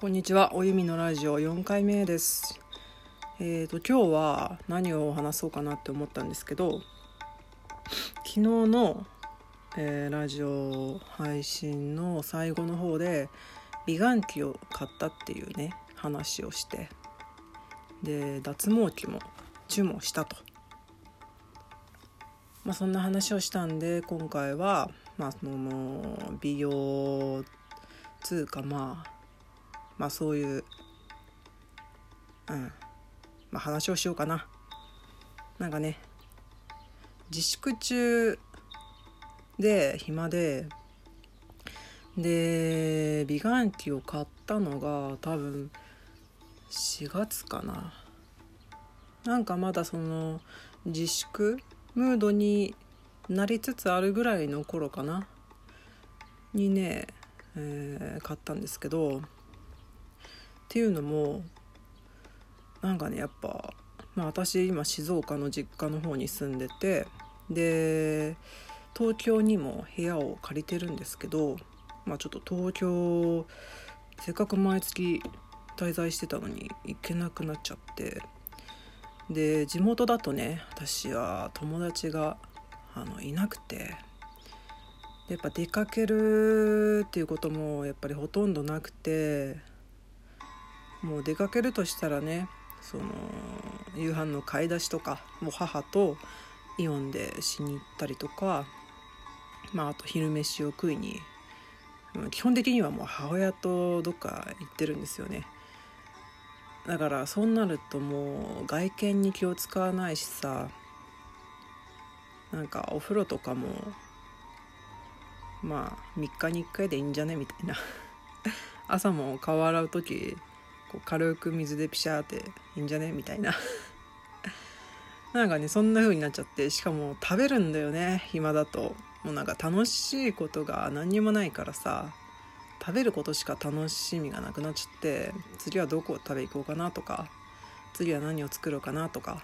こんにちは、おゆみのラジオ4回目です。えーと今日は何を話そうかなって思ったんですけど、昨日の、えーラジオ配信の最後の方で美顔器を買ったっていうね話をして、で脱毛器も注文したと。まあ、そんな話をしたんで今回は、まあ、その美容つうかまあまあそういう、うんまあ、話をしようかな。なんかね自粛中で暇でで美顔器を買ったのが多分4月かな。なんかまだその自粛ムードになりつつあるぐらいの頃かなにね、えー買ったんですけどっていうのもなんかねやっぱ、まあ、私今静岡の実家の方に住んでてで東京にも部屋を借りてるんですけど、まあ、ちょっと東京せっかく毎月滞在してたのに行けなくなっちゃってで地元だとね私は友達があのいなくてやっぱ出かけるっていうこともやっぱりほとんどなくてもう出かけるとしたらねその夕飯の買い出しとかもう母とイオンでしに行ったりとかまああと昼飯を食いに基本的にはもう母親とどっか行ってるんですよね。だからそうなるともう外見に気を使わないしさなんかお風呂とかもまあ3日に1回でいいんじゃね？みたいな。朝も顔洗う時こう軽く水でピシャーっていいんじゃね？みたいな。なんかねそんな風になっちゃってしかも食べるんだよね。暇だと。もうなんか楽しいことが何にもないからさ。食べることしか楽しみがなくなっちゃって次はどこを食べ行こうかなとか次は何を作ろうかなとか。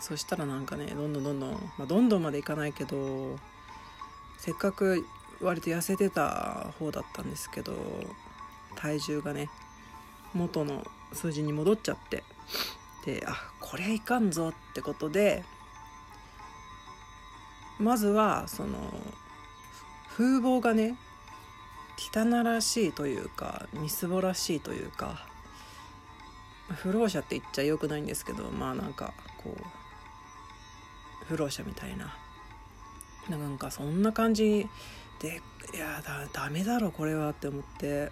そしたらなんかねどんどんどんどん、まあ、どんどんまでいかないけどせっかく割と痩せてた方だったんですけど体重がね元の数字に戻っちゃって。であこれいかんぞってことでまずはその風貌がね汚らしいというかみすぼらしいというか不老者って言っちゃよくないんですけどまあなんかこう不老者みたいな。なんかそんな感じでいやだダメだろこれはって思って。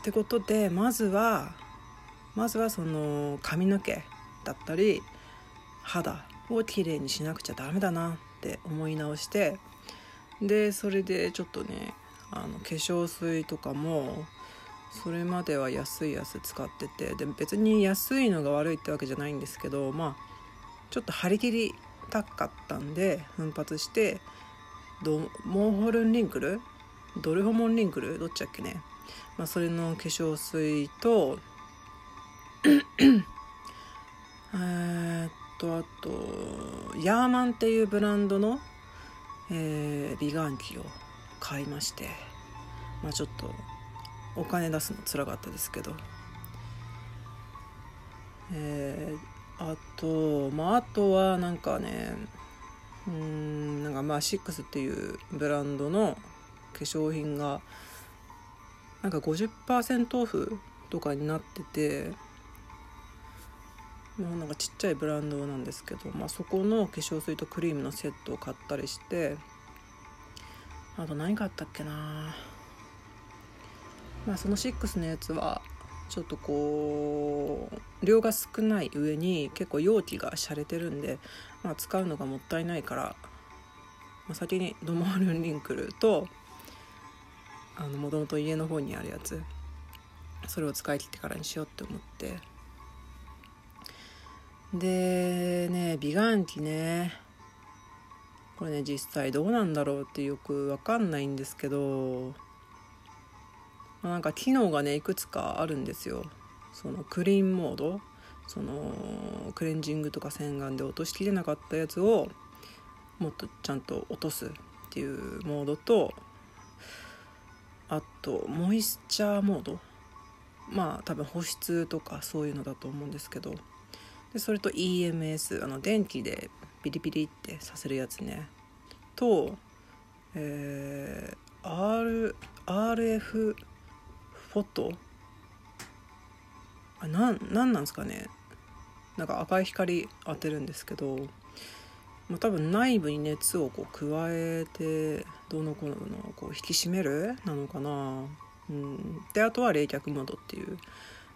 ってことでまずはまずはその髪の毛だったり肌をきれいにしなくちゃダメだなって思い直してでそれでちょっとねあの化粧水とかもそれまでは安いやつ使っててで別に安いのが悪いってわけじゃないんですけどまあちょっと張り切りたかったんで奮発してドモーホルンリンクル？ドルホモンリンクル？どっちだっけね、まあ、それの化粧水と えっとあとヤーマンっていうブランドの、えー美顔器を買いましてまあちょっとお金出すのつらかったですけど。えーあとまああとはなんかねうんなんかまあシックスっていうブランドの化粧品がなんか50%オフとかになっててまあなんかちっちゃいブランドなんですけど、まあ、そこの化粧水とクリームのセットを買ったりしてあと何買ったっけな。まあその6のやつはちょっとこう量が少ない上に結構容器が洒落てるんで、まあ、使うのがもったいないから、まあ、先にドモールンリンクルとあのもともと家の方にあるやつそれを使い切ってからにしようって思って。でね美顔器ね。これね実際どうなんだろうってよく分かんないんですけどまあなんか機能がねいくつかあるんですよ。そのクリーンモードそのクレンジングとか洗顔で落としきれなかったやつをもっとちゃんと落とすっていうモードとあとモイスチャーモード。まあ多分保湿とかそういうのだと思うんですけど。でそれと EMS あの電気でピリピリってさせるやつね。と、えー、R RF フォト？あなんなんなんですかね。なんか赤い光当てるんですけど、まあ、多分内部に熱をこう加えてどのこうのこう引き締めるなのかな、うん、であとは冷却モードっていう、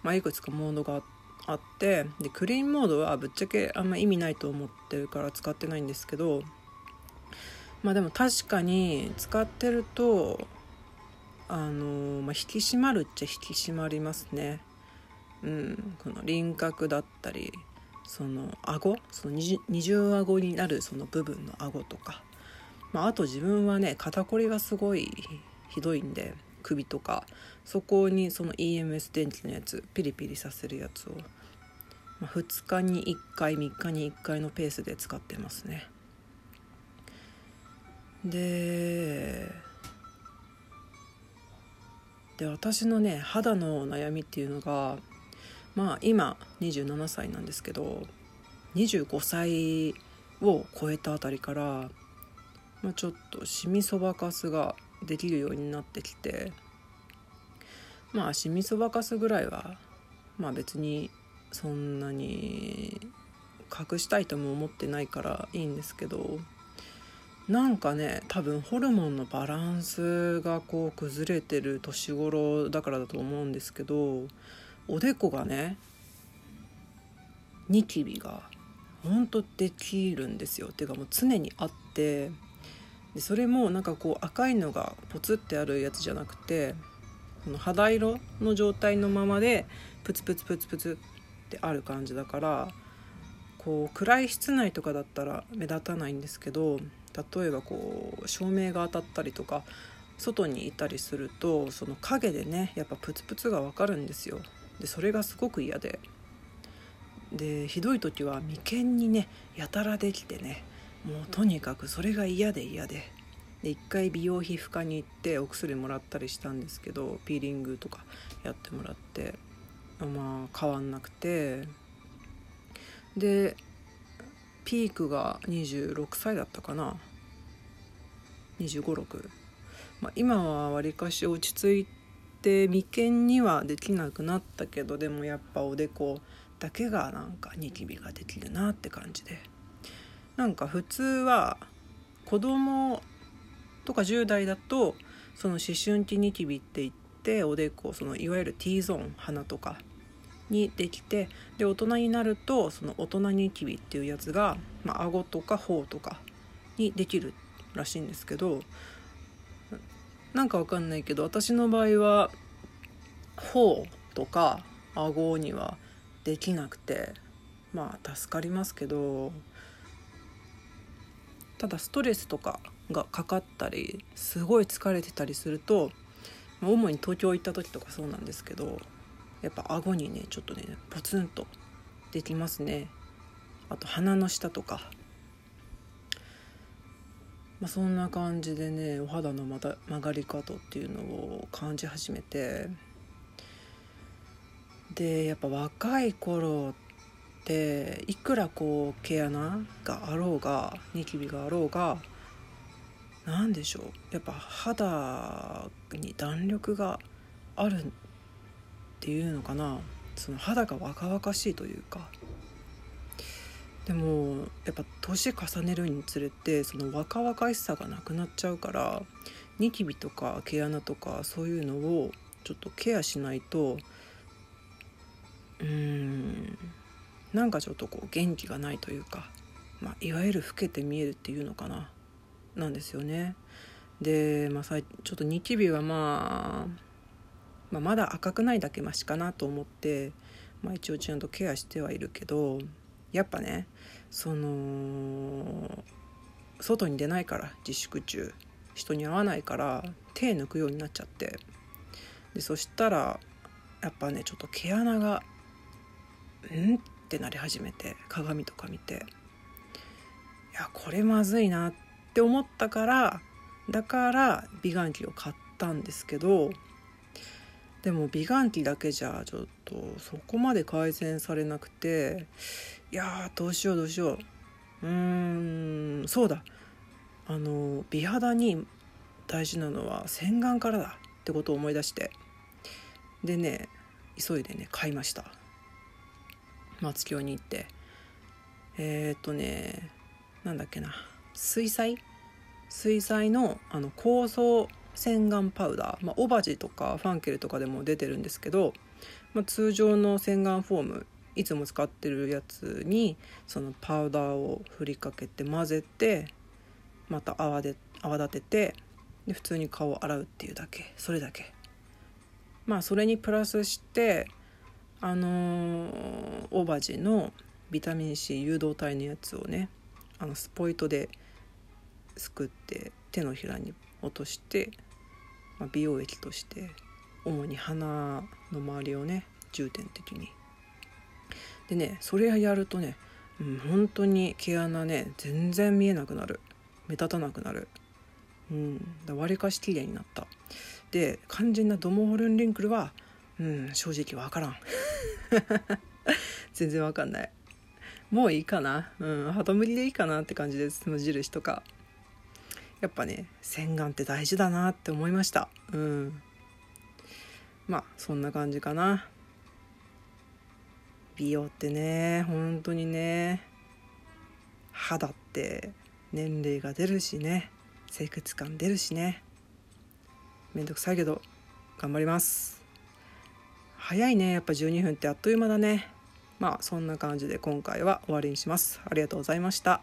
まあ、いくつかモードがあってでクリーンモードはぶっちゃけあんま意味ないと思ってるから使ってないんですけどまあでも確かに使ってるとあの、まあ、引き締まるっちゃ引き締まりますね。うん、この輪郭だったりその顎その二重顎になるその部分の顎とか、まあ、あと自分はね肩こりがすごいひどいんで首とか。そこにその EMS 電池のやつピリピリさせるやつを、まあ、2日に1回3日に1回のペースで使ってますね。でで私のね肌の悩みっていうのがまあ今27歳なんですけど25歳を超えたあたりから、まあ、ちょっとシミそばかすができるようになってきてまあシミそばかすぐらいはまあ別にそんなに隠したいとも思ってないからいいんですけどなんかね多分ホルモンのバランスがこう崩れてる年頃だからだと思うんですけどおでこがねニキビがほんとできるんですよ。っていうかもう常にあって。でそれもなんかこう赤いのがポツってあるやつじゃなくてこの肌色の状態のままでプツプツプツプツってある感じだからこう暗い室内とかだったら目立たないんですけど例えばこう照明が当たったりとか外にいたりするとその影でねやっぱプツプツが分かるんですよ。でそれがすごく嫌で。でひどい時は眉間にねやたらできてねもうとにかくそれが嫌で嫌で。で一回美容皮膚科に行ってお薬もらったりしたんですけどピーリングとかやってもらってまあ変わんなくて。でピークが26歳だったかな。2 5 6まあ、今はわりかし落ち着いて眉間にはできなくなったけどでもやっぱおでこだけがなんかニキビができるなって感じで。なんか普通は子供とか10代だとその思春期ニキビって言っておでこそのいわゆる T ゾーン鼻とかにできてで大人になるとその大人ニキビっていうやつが、まあ、顎とか頬とかにできるらしいんですけどなんかわかんないけど私の場合は頬とか顎にはできなくてまあ助かりますけどただストレスとかがかかったりすごい疲れてたりすると主に東京行った時とかそうなんですけどやっぱ顎にねちょっとねポツンとできますね。あと鼻の下とかまあ、そんな感じでねお肌のまた曲がり方っていうのを感じ始めて。でやっぱ若い頃っていくらこう毛穴があろうがニキビがあろうが何でしょう。やっぱ肌に弾力があるっていうのかな。その肌が若々しいというか。でもやっぱ年重ねるにつれてその若々しさがなくなっちゃうからニキビとか毛穴とかそういうのをちょっとケアしないとうーんなんかちょっとこう元気がないというか、まあ、いわゆる老けて見えるっていうのかななんですよね。で、まあ、さちょっとニキビは、まあ、まあまだ赤くないだけマシかなと思って、まあ、一応ちゃんとケアしてはいるけどやっぱねその外に出ないから自粛中。人に会わないから手抜くようになっちゃって。でそしたらやっぱねちょっと毛穴がん？ってなり始めて鏡とか見て。いやこれまずいなって思ったからだから美顔器を買ったんですけどでも美顔器だけじゃちょっとそこまで改善されなくて。いやどうしようどうしよう。うーんそうだ。あの美肌に大事なのは洗顔からだってことを思い出して。でね急いでね買いました。松京に行って。えー、っとねなんだっけな。水彩？水彩のあの構想洗顔パウダー、まあ、オバジとかファンケルとかでも出てるんですけど、まあ、通常の洗顔フォームいつも使ってるやつにそのパウダーを振りかけて混ぜてまた泡で泡立ててで普通に顔を洗うっていうだけ。それだけ。まあそれにプラスしてあのー、オバジのビタミン C 誘導体のやつをねあのスポイトですくって手のひらに落として、まあ、美容液として主に鼻の周りをね重点的に。でねそれやるとね、うん、本当に毛穴ね全然見えなくなる。目立たなくなる。うんわりかし綺麗になった。で肝心なドモホルンリンクルはうん正直わからん。全然わかんない。もういいかな。うん肌無理でいいかなって感じです。無印とか。やっぱね洗顔って大事だなって思いました。うん。まあそんな感じかな。美容ってね本当にね肌って年齢が出るしね清潔感出るしね。めんどくさいけど頑張ります。早いねやっぱ12分ってあっという間だね。まあそんな感じで今回は終わりにします。ありがとうございました。